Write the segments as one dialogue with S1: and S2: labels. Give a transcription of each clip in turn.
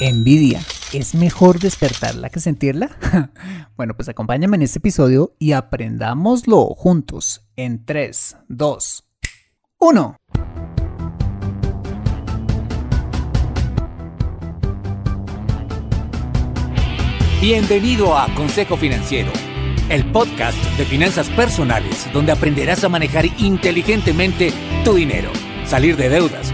S1: Envidia. ¿Es mejor despertarla que sentirla? bueno, pues acompáñame en este episodio y aprendámoslo juntos en 3, 2, 1.
S2: Bienvenido a Consejo Financiero, el podcast de finanzas personales donde aprenderás a manejar inteligentemente tu dinero, salir de deudas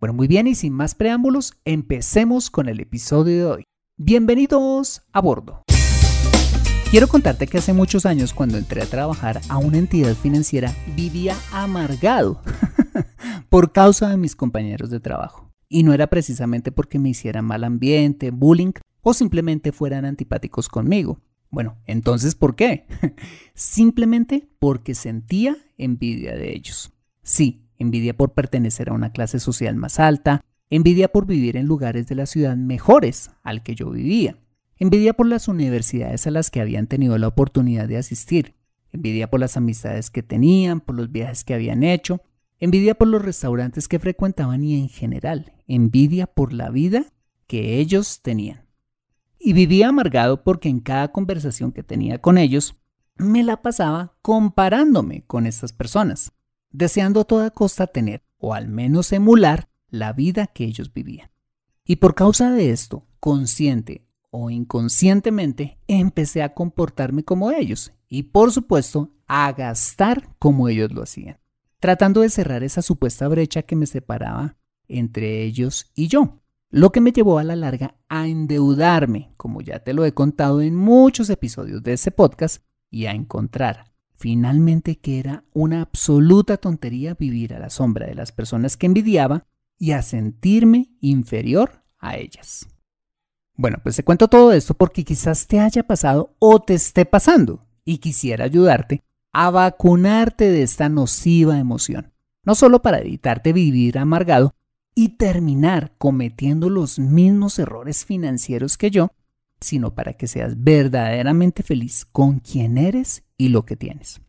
S1: Bueno, muy bien y sin más preámbulos, empecemos con el episodio de hoy. Bienvenidos a bordo. Quiero contarte que hace muchos años cuando entré a trabajar a una entidad financiera vivía amargado por causa de mis compañeros de trabajo. Y no era precisamente porque me hicieran mal ambiente, bullying o simplemente fueran antipáticos conmigo. Bueno, entonces ¿por qué? simplemente porque sentía envidia de ellos. Sí, envidia por pertenecer a una clase social más alta, envidia por vivir en lugares de la ciudad mejores al que yo vivía, envidia por las universidades a las que habían tenido la oportunidad de asistir, envidia por las amistades que tenían, por los viajes que habían hecho, envidia por los restaurantes que frecuentaban y en general, envidia por la vida que ellos tenían. Y vivía amargado porque en cada conversación que tenía con ellos, me la pasaba comparándome con estas personas deseando a toda costa tener, o al menos emular, la vida que ellos vivían. Y por causa de esto, consciente o inconscientemente, empecé a comportarme como ellos y por supuesto a gastar como ellos lo hacían, tratando de cerrar esa supuesta brecha que me separaba entre ellos y yo, lo que me llevó a la larga a endeudarme, como ya te lo he contado en muchos episodios de ese podcast, y a encontrar finalmente que era una absoluta tontería vivir a la sombra de las personas que envidiaba y a sentirme inferior a ellas. Bueno, pues te cuento todo esto porque quizás te haya pasado o te esté pasando y quisiera ayudarte a vacunarte de esta nociva emoción, no solo para evitarte vivir amargado y terminar cometiendo los mismos errores financieros que yo, sino para que seas verdaderamente feliz con quien eres y lo que tienes.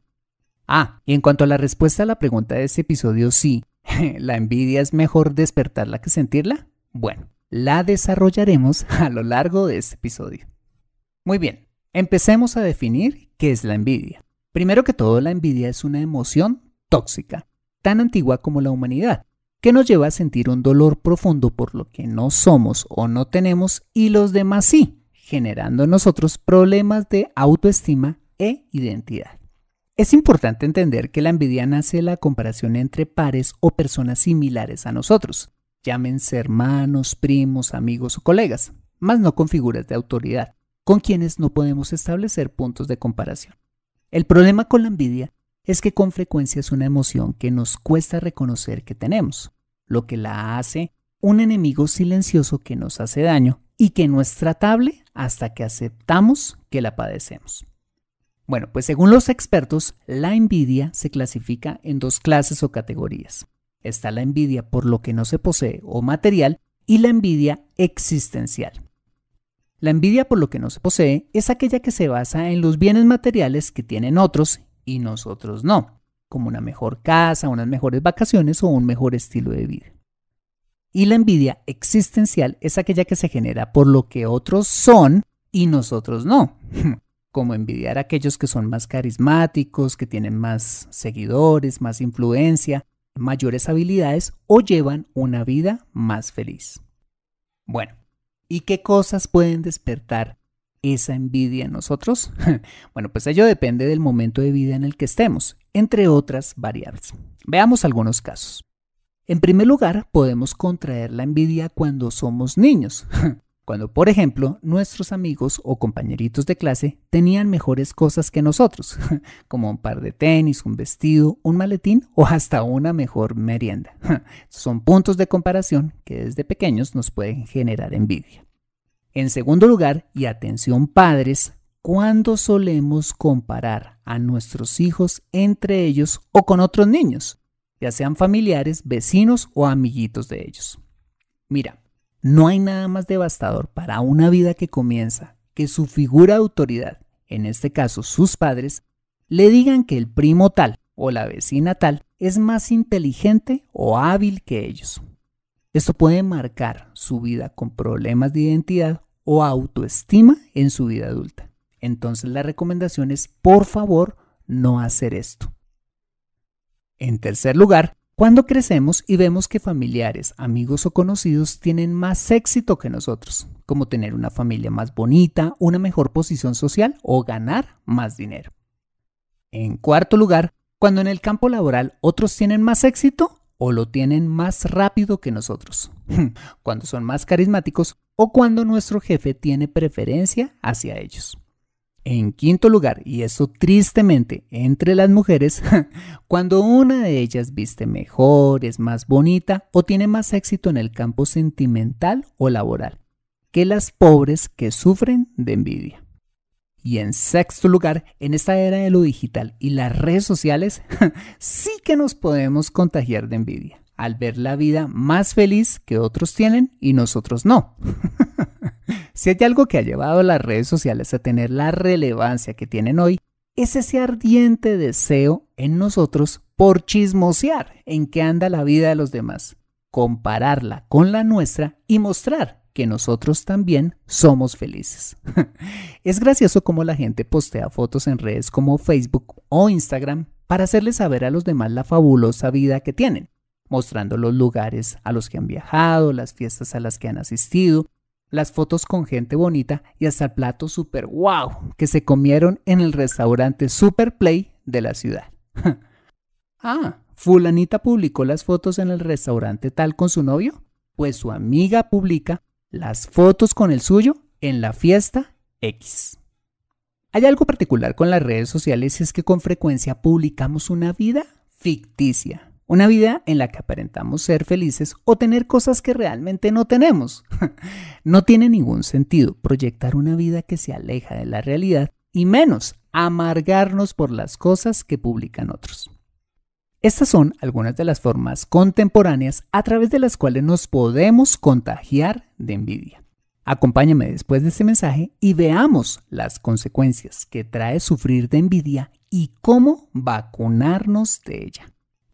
S1: Ah, y en cuanto a la respuesta a la pregunta de este episodio, sí, ¿la envidia es mejor despertarla que sentirla? Bueno, la desarrollaremos a lo largo de este episodio. Muy bien, empecemos a definir qué es la envidia. Primero que todo, la envidia es una emoción tóxica, tan antigua como la humanidad, que nos lleva a sentir un dolor profundo por lo que no somos o no tenemos y los demás sí, generando en nosotros problemas de autoestima e identidad. Es importante entender que la envidia nace de la comparación entre pares o personas similares a nosotros, llámense hermanos, primos, amigos o colegas, más no con figuras de autoridad, con quienes no podemos establecer puntos de comparación. El problema con la envidia es que con frecuencia es una emoción que nos cuesta reconocer que tenemos, lo que la hace un enemigo silencioso que nos hace daño y que no es tratable hasta que aceptamos que la padecemos. Bueno, pues según los expertos, la envidia se clasifica en dos clases o categorías. Está la envidia por lo que no se posee o material y la envidia existencial. La envidia por lo que no se posee es aquella que se basa en los bienes materiales que tienen otros y nosotros no, como una mejor casa, unas mejores vacaciones o un mejor estilo de vida. Y la envidia existencial es aquella que se genera por lo que otros son y nosotros no, como envidiar a aquellos que son más carismáticos, que tienen más seguidores, más influencia, mayores habilidades o llevan una vida más feliz. Bueno, ¿y qué cosas pueden despertar esa envidia en nosotros? bueno, pues ello depende del momento de vida en el que estemos, entre otras variables. Veamos algunos casos. En primer lugar, podemos contraer la envidia cuando somos niños. Cuando, por ejemplo, nuestros amigos o compañeritos de clase tenían mejores cosas que nosotros, como un par de tenis, un vestido, un maletín o hasta una mejor merienda. Son puntos de comparación que desde pequeños nos pueden generar envidia. En segundo lugar, y atención padres, ¿cuándo solemos comparar a nuestros hijos entre ellos o con otros niños, ya sean familiares, vecinos o amiguitos de ellos? Mira, no hay nada más devastador para una vida que comienza que su figura de autoridad, en este caso sus padres, le digan que el primo tal o la vecina tal es más inteligente o hábil que ellos. Esto puede marcar su vida con problemas de identidad o autoestima en su vida adulta. Entonces la recomendación es, por favor, no hacer esto. En tercer lugar, cuando crecemos y vemos que familiares, amigos o conocidos tienen más éxito que nosotros, como tener una familia más bonita, una mejor posición social o ganar más dinero. En cuarto lugar, cuando en el campo laboral otros tienen más éxito o lo tienen más rápido que nosotros, cuando son más carismáticos o cuando nuestro jefe tiene preferencia hacia ellos. En quinto lugar, y eso tristemente entre las mujeres, cuando una de ellas viste mejor, es más bonita o tiene más éxito en el campo sentimental o laboral que las pobres que sufren de envidia. Y en sexto lugar, en esta era de lo digital y las redes sociales, sí que nos podemos contagiar de envidia al ver la vida más feliz que otros tienen y nosotros no. Si hay algo que ha llevado a las redes sociales a tener la relevancia que tienen hoy, es ese ardiente deseo en nosotros por chismosear en qué anda la vida de los demás, compararla con la nuestra y mostrar que nosotros también somos felices. es gracioso cómo la gente postea fotos en redes como Facebook o Instagram para hacerle saber a los demás la fabulosa vida que tienen, mostrando los lugares a los que han viajado, las fiestas a las que han asistido, las fotos con gente bonita y hasta el plato super wow que se comieron en el restaurante Super Play de la ciudad. ah, fulanita publicó las fotos en el restaurante tal con su novio, pues su amiga publica las fotos con el suyo en la fiesta X. Hay algo particular con las redes sociales y es que con frecuencia publicamos una vida ficticia, una vida en la que aparentamos ser felices o tener cosas que realmente no tenemos. no tiene ningún sentido proyectar una vida que se aleja de la realidad y menos amargarnos por las cosas que publican otros. Estas son algunas de las formas contemporáneas a través de las cuales nos podemos contagiar de envidia. Acompáñame después de este mensaje y veamos las consecuencias que trae sufrir de envidia y cómo vacunarnos de ella.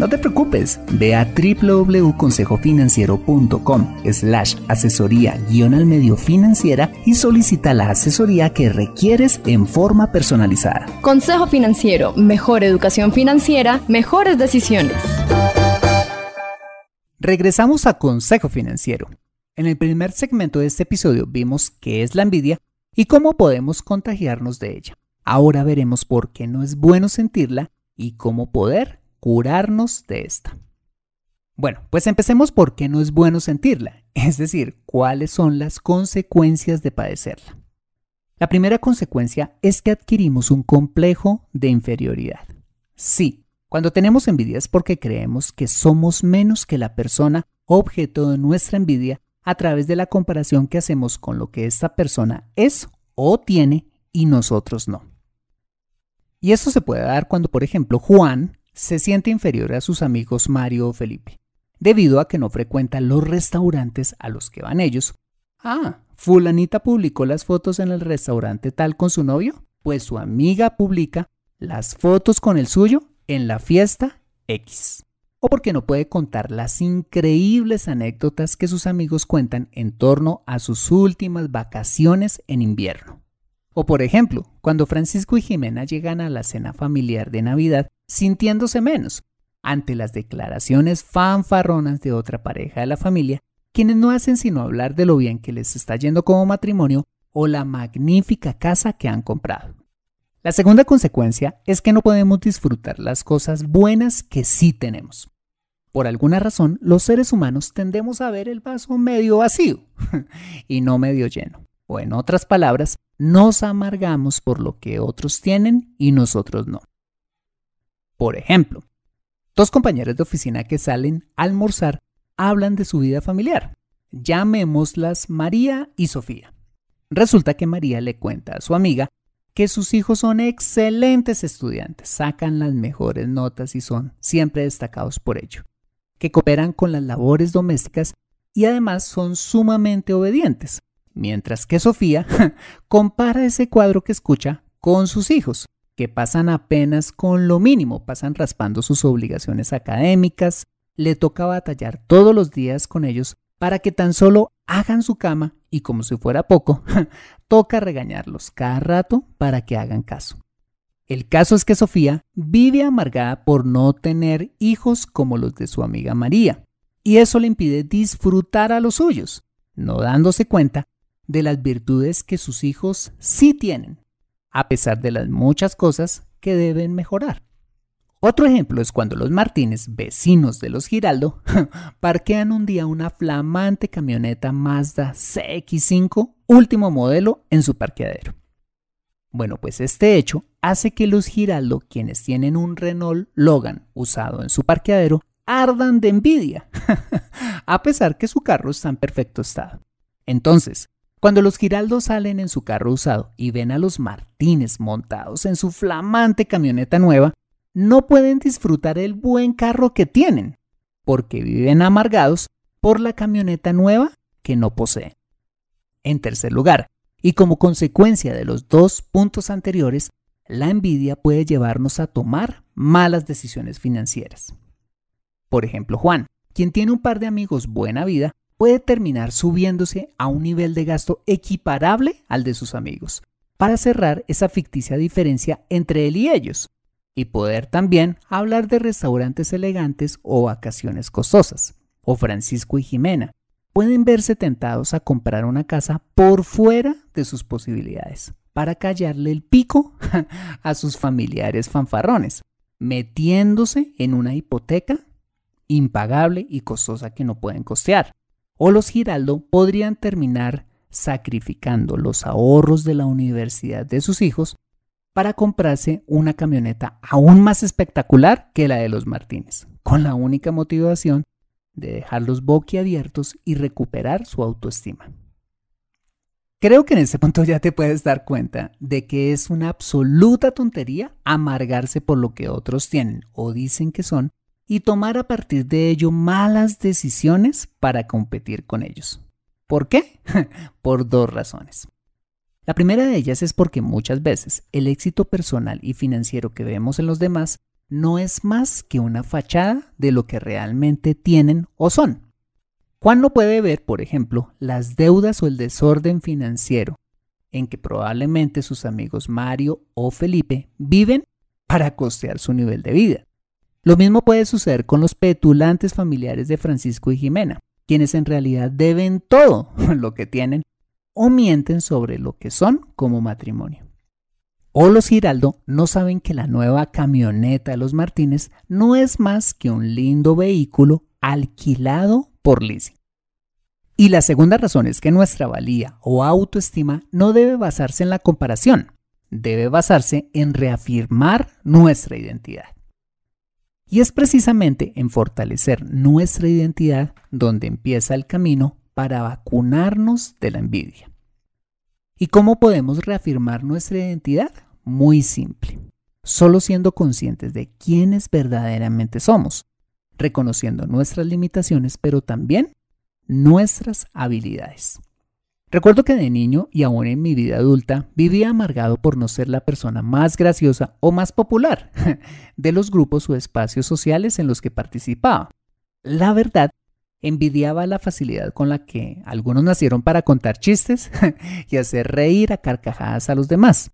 S1: no te preocupes, ve a www.consejofinanciero.com slash asesoría guion al medio financiera y solicita la asesoría que requieres en forma personalizada.
S3: Consejo Financiero, mejor educación financiera, mejores decisiones.
S1: Regresamos a Consejo Financiero. En el primer segmento de este episodio vimos qué es la envidia y cómo podemos contagiarnos de ella. Ahora veremos por qué no es bueno sentirla y cómo poder curarnos de esta. Bueno, pues empecemos por qué no es bueno sentirla, es decir, cuáles son las consecuencias de padecerla. La primera consecuencia es que adquirimos un complejo de inferioridad. Sí, cuando tenemos envidia es porque creemos que somos menos que la persona objeto de nuestra envidia a través de la comparación que hacemos con lo que esta persona es o tiene y nosotros no. Y esto se puede dar cuando, por ejemplo, Juan se siente inferior a sus amigos Mario o Felipe, debido a que no frecuenta los restaurantes a los que van ellos. Ah, fulanita publicó las fotos en el restaurante tal con su novio, pues su amiga publica las fotos con el suyo en la fiesta X. O porque no puede contar las increíbles anécdotas que sus amigos cuentan en torno a sus últimas vacaciones en invierno. O por ejemplo, cuando Francisco y Jimena llegan a la cena familiar de Navidad sintiéndose menos ante las declaraciones fanfarronas de otra pareja de la familia, quienes no hacen sino hablar de lo bien que les está yendo como matrimonio o la magnífica casa que han comprado. La segunda consecuencia es que no podemos disfrutar las cosas buenas que sí tenemos. Por alguna razón, los seres humanos tendemos a ver el vaso medio vacío y no medio lleno. O en otras palabras, nos amargamos por lo que otros tienen y nosotros no. Por ejemplo, dos compañeros de oficina que salen a almorzar hablan de su vida familiar. Llamémoslas María y Sofía. Resulta que María le cuenta a su amiga que sus hijos son excelentes estudiantes, sacan las mejores notas y son siempre destacados por ello, que cooperan con las labores domésticas y además son sumamente obedientes, mientras que Sofía compara ese cuadro que escucha con sus hijos, que pasan apenas con lo mínimo, pasan raspando sus obligaciones académicas, le toca batallar todos los días con ellos para que tan solo hagan su cama y como si fuera poco, toca regañarlos cada rato para que hagan caso. El caso es que Sofía vive amargada por no tener hijos como los de su amiga María, y eso le impide disfrutar a los suyos, no dándose cuenta de las virtudes que sus hijos sí tienen, a pesar de las muchas cosas que deben mejorar. Otro ejemplo es cuando los Martínez, vecinos de los Giraldo, parquean un día una flamante camioneta Mazda CX5 último modelo en su parqueadero. Bueno, pues este hecho hace que los Giraldo, quienes tienen un Renault Logan usado en su parqueadero, ardan de envidia, a pesar que su carro está en perfecto estado. Entonces, cuando los Giraldos salen en su carro usado y ven a los Martínez montados en su flamante camioneta nueva, no pueden disfrutar el buen carro que tienen, porque viven amargados por la camioneta nueva que no poseen. En tercer lugar, y como consecuencia de los dos puntos anteriores, la envidia puede llevarnos a tomar malas decisiones financieras. Por ejemplo, Juan, quien tiene un par de amigos buena vida, puede terminar subiéndose a un nivel de gasto equiparable al de sus amigos, para cerrar esa ficticia diferencia entre él y ellos, y poder también hablar de restaurantes elegantes o vacaciones costosas. O Francisco y Jimena pueden verse tentados a comprar una casa por fuera de sus posibilidades, para callarle el pico a sus familiares fanfarrones, metiéndose en una hipoteca impagable y costosa que no pueden costear o los Giraldo podrían terminar sacrificando los ahorros de la universidad de sus hijos para comprarse una camioneta aún más espectacular que la de los Martínez, con la única motivación de dejarlos boquiabiertos y recuperar su autoestima. Creo que en ese punto ya te puedes dar cuenta de que es una absoluta tontería amargarse por lo que otros tienen o dicen que son y tomar a partir de ello malas decisiones para competir con ellos. ¿Por qué? Por dos razones. La primera de ellas es porque muchas veces el éxito personal y financiero que vemos en los demás no es más que una fachada de lo que realmente tienen o son. Juan no puede ver, por ejemplo, las deudas o el desorden financiero en que probablemente sus amigos Mario o Felipe viven para costear su nivel de vida. Lo mismo puede suceder con los petulantes familiares de Francisco y Jimena, quienes en realidad deben todo lo que tienen o mienten sobre lo que son como matrimonio. o los Giraldo no saben que la nueva camioneta de los Martínez no es más que un lindo vehículo alquilado por leasing. Y la segunda razón es que nuestra valía o autoestima no debe basarse en la comparación, debe basarse en reafirmar nuestra identidad. Y es precisamente en fortalecer nuestra identidad donde empieza el camino para vacunarnos de la envidia. ¿Y cómo podemos reafirmar nuestra identidad? Muy simple. Solo siendo conscientes de quiénes verdaderamente somos, reconociendo nuestras limitaciones, pero también nuestras habilidades. Recuerdo que de niño y aún en mi vida adulta vivía amargado por no ser la persona más graciosa o más popular de los grupos o espacios sociales en los que participaba. La verdad, envidiaba la facilidad con la que algunos nacieron para contar chistes y hacer reír a carcajadas a los demás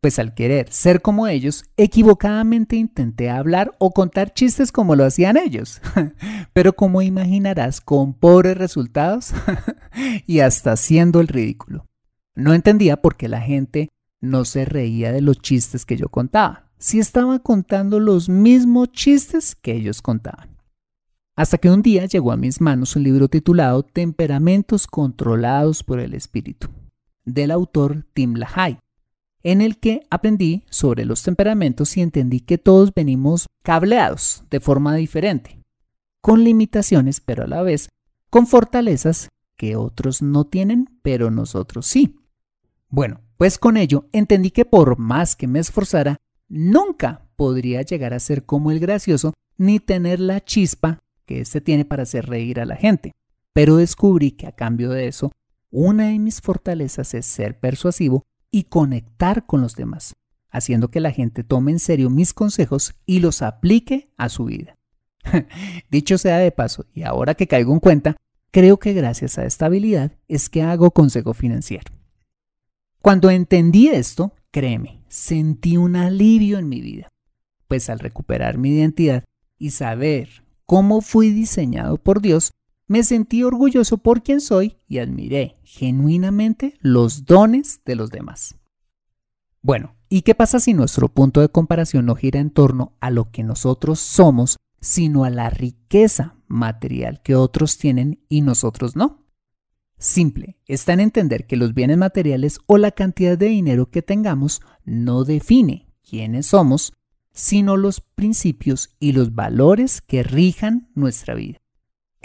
S1: pues al querer ser como ellos, equivocadamente intenté hablar o contar chistes como lo hacían ellos. Pero como imaginarás, con pobres resultados y hasta haciendo el ridículo. No entendía por qué la gente no se reía de los chistes que yo contaba, si estaba contando los mismos chistes que ellos contaban. Hasta que un día llegó a mis manos un libro titulado Temperamentos controlados por el espíritu, del autor Tim LaHaye en el que aprendí sobre los temperamentos y entendí que todos venimos cableados de forma diferente, con limitaciones, pero a la vez con fortalezas que otros no tienen, pero nosotros sí. Bueno, pues con ello entendí que por más que me esforzara, nunca podría llegar a ser como el gracioso ni tener la chispa que éste tiene para hacer reír a la gente. Pero descubrí que a cambio de eso, una de mis fortalezas es ser persuasivo y conectar con los demás, haciendo que la gente tome en serio mis consejos y los aplique a su vida. Dicho sea de paso, y ahora que caigo en cuenta, creo que gracias a esta habilidad es que hago consejo financiero. Cuando entendí esto, créeme, sentí un alivio en mi vida, pues al recuperar mi identidad y saber cómo fui diseñado por Dios, me sentí orgulloso por quien soy y admiré genuinamente los dones de los demás. Bueno, ¿y qué pasa si nuestro punto de comparación no gira en torno a lo que nosotros somos, sino a la riqueza material que otros tienen y nosotros no? Simple, está en entender que los bienes materiales o la cantidad de dinero que tengamos no define quiénes somos, sino los principios y los valores que rijan nuestra vida.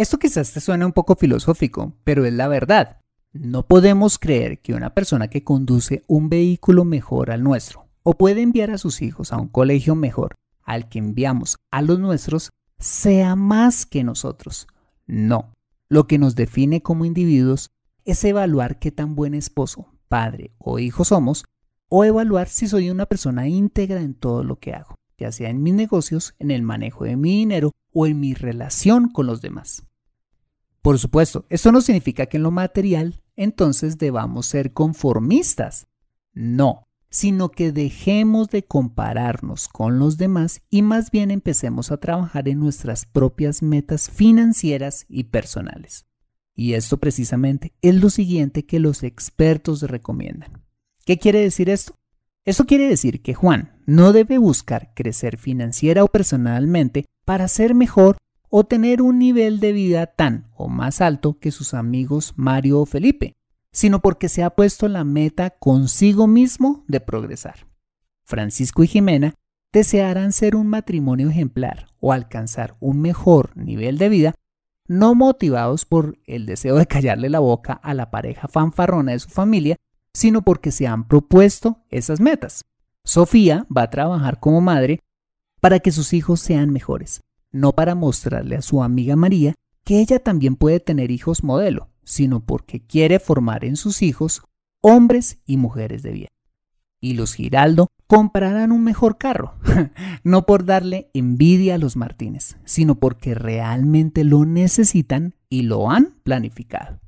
S1: Esto quizás te suene un poco filosófico, pero es la verdad. No podemos creer que una persona que conduce un vehículo mejor al nuestro o puede enviar a sus hijos a un colegio mejor al que enviamos a los nuestros sea más que nosotros. No. Lo que nos define como individuos es evaluar qué tan buen esposo, padre o hijo somos o evaluar si soy una persona íntegra en todo lo que hago, ya sea en mis negocios, en el manejo de mi dinero o en mi relación con los demás. Por supuesto, esto no significa que en lo material entonces debamos ser conformistas. No, sino que dejemos de compararnos con los demás y más bien empecemos a trabajar en nuestras propias metas financieras y personales. Y esto precisamente es lo siguiente que los expertos recomiendan. ¿Qué quiere decir esto? Esto quiere decir que Juan no debe buscar crecer financiera o personalmente para ser mejor o tener un nivel de vida tan o más alto que sus amigos Mario o Felipe, sino porque se ha puesto la meta consigo mismo de progresar. Francisco y Jimena desearán ser un matrimonio ejemplar o alcanzar un mejor nivel de vida, no motivados por el deseo de callarle la boca a la pareja fanfarrona de su familia, sino porque se han propuesto esas metas. Sofía va a trabajar como madre para que sus hijos sean mejores, no para mostrarle a su amiga María que ella también puede tener hijos modelo, sino porque quiere formar en sus hijos hombres y mujeres de bien. Y los Giraldo comprarán un mejor carro, no por darle envidia a los Martínez, sino porque realmente lo necesitan y lo han planificado.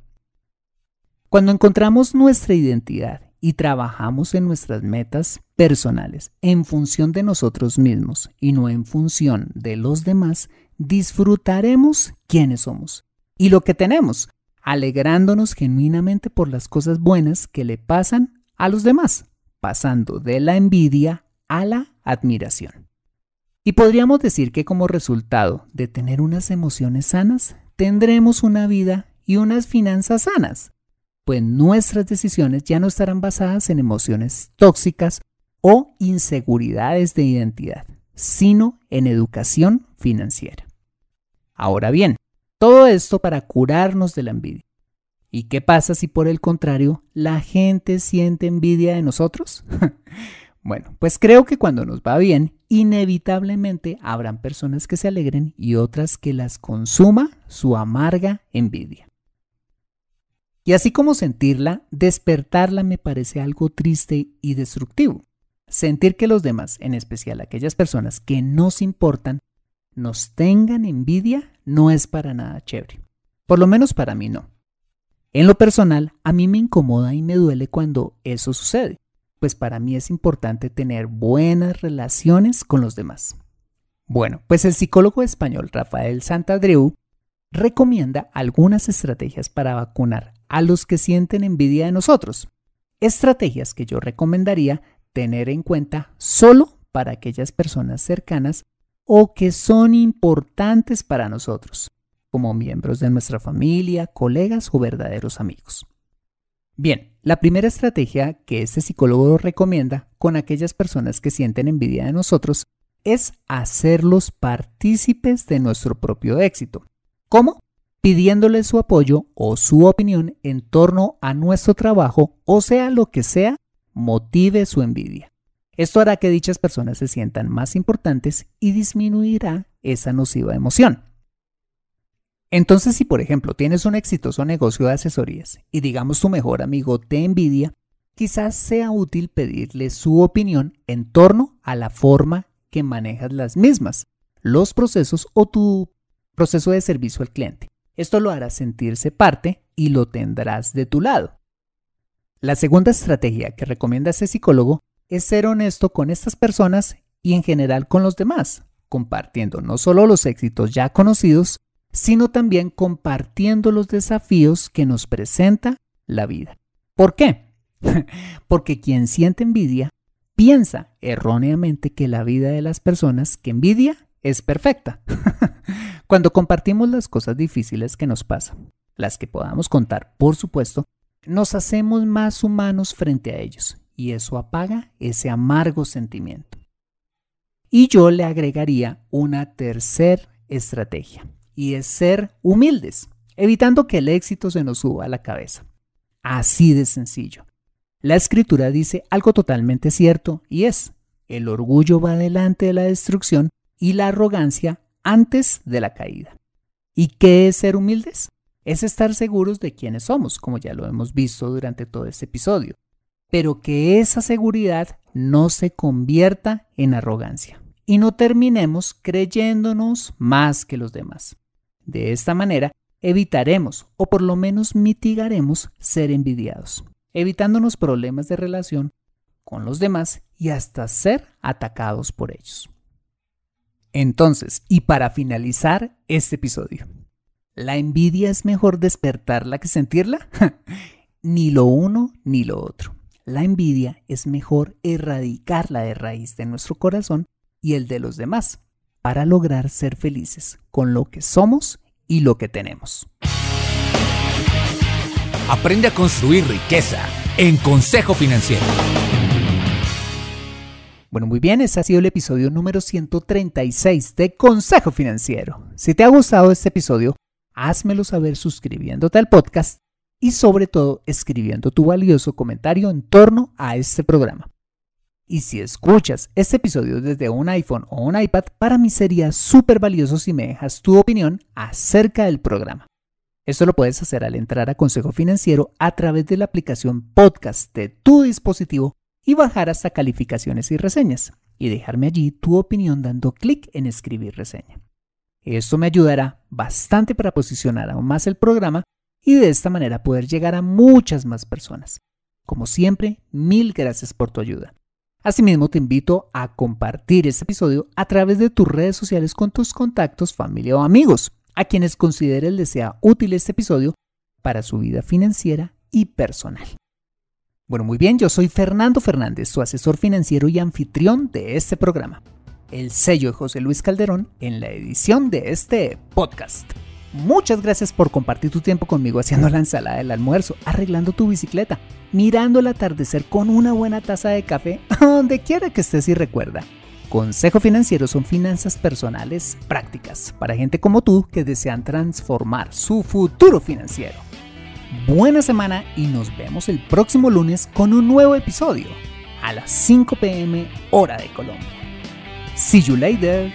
S1: Cuando encontramos nuestra identidad y trabajamos en nuestras metas personales en función de nosotros mismos y no en función de los demás, disfrutaremos quiénes somos y lo que tenemos, alegrándonos genuinamente por las cosas buenas que le pasan a los demás, pasando de la envidia a la admiración. Y podríamos decir que como resultado de tener unas emociones sanas, tendremos una vida y unas finanzas sanas, pues nuestras decisiones ya no estarán basadas en emociones tóxicas o inseguridades de identidad, sino en educación financiera. Ahora bien, todo esto para curarnos de la envidia. ¿Y qué pasa si por el contrario la gente siente envidia de nosotros? bueno, pues creo que cuando nos va bien, inevitablemente habrán personas que se alegren y otras que las consuma su amarga envidia. Y así como sentirla, despertarla me parece algo triste y destructivo. Sentir que los demás, en especial aquellas personas que nos importan, nos tengan envidia no es para nada chévere. Por lo menos para mí no. En lo personal, a mí me incomoda y me duele cuando eso sucede, pues para mí es importante tener buenas relaciones con los demás. Bueno, pues el psicólogo español Rafael Santadreu recomienda algunas estrategias para vacunar a los que sienten envidia de nosotros. Estrategias que yo recomendaría tener en cuenta solo para aquellas personas cercanas o que son importantes para nosotros como miembros de nuestra familia, colegas o verdaderos amigos. Bien, la primera estrategia que este psicólogo recomienda con aquellas personas que sienten envidia de nosotros es hacerlos partícipes de nuestro propio éxito. ¿Cómo? Pidiéndoles su apoyo o su opinión en torno a nuestro trabajo o sea lo que sea, motive su envidia. Esto hará que dichas personas se sientan más importantes y disminuirá esa nociva emoción. Entonces, si por ejemplo tienes un exitoso negocio de asesorías y digamos tu mejor amigo te envidia, quizás sea útil pedirle su opinión en torno a la forma que manejas las mismas, los procesos o tu proceso de servicio al cliente. Esto lo hará sentirse parte y lo tendrás de tu lado. La segunda estrategia que recomienda ese psicólogo es ser honesto con estas personas y en general con los demás, compartiendo no solo los éxitos ya conocidos, sino también compartiendo los desafíos que nos presenta la vida. ¿Por qué? Porque quien siente envidia piensa erróneamente que la vida de las personas que envidia es perfecta. Cuando compartimos las cosas difíciles que nos pasan, las que podamos contar, por supuesto, nos hacemos más humanos frente a ellos y eso apaga ese amargo sentimiento. Y yo le agregaría una tercera estrategia y es ser humildes, evitando que el éxito se nos suba a la cabeza. Así de sencillo. La escritura dice algo totalmente cierto y es, el orgullo va delante de la destrucción y la arrogancia antes de la caída. ¿Y qué es ser humildes? Es estar seguros de quiénes somos, como ya lo hemos visto durante todo este episodio, pero que esa seguridad no se convierta en arrogancia y no terminemos creyéndonos más que los demás. De esta manera, evitaremos o por lo menos mitigaremos ser envidiados, evitándonos problemas de relación con los demás y hasta ser atacados por ellos. Entonces, y para finalizar este episodio, ¿la envidia es mejor despertarla que sentirla? ni lo uno ni lo otro. La envidia es mejor erradicarla de raíz de nuestro corazón y el de los demás para lograr ser felices con lo que somos y lo que tenemos.
S2: Aprende a construir riqueza en Consejo Financiero.
S1: Bueno, muy bien, ese ha sido el episodio número 136 de Consejo Financiero. Si te ha gustado este episodio, házmelo saber suscribiéndote al podcast y sobre todo escribiendo tu valioso comentario en torno a este programa. Y si escuchas este episodio desde un iPhone o un iPad, para mí sería súper valioso si me dejas tu opinión acerca del programa. Esto lo puedes hacer al entrar a Consejo Financiero a través de la aplicación podcast de tu dispositivo y bajar hasta calificaciones y reseñas y dejarme allí tu opinión dando clic en escribir reseña. Esto me ayudará bastante para posicionar aún más el programa y de esta manera poder llegar a muchas más personas. Como siempre, mil gracias por tu ayuda. Asimismo, te invito a compartir este episodio a través de tus redes sociales con tus contactos, familia o amigos, a quienes consideres les sea útil este episodio para su vida financiera y personal. Bueno, muy bien, yo soy Fernando Fernández, su asesor financiero y anfitrión de este programa. El sello de José Luis Calderón en la edición de este podcast. Muchas gracias por compartir tu tiempo conmigo haciendo la ensalada del almuerzo, arreglando tu bicicleta, mirando el atardecer con una buena taza de café, donde quiera que estés y recuerda. Consejo Financiero son finanzas personales prácticas para gente como tú que desean transformar su futuro financiero. Buena semana y nos vemos el próximo lunes con un nuevo episodio a las 5 pm hora de Colombia. See you later.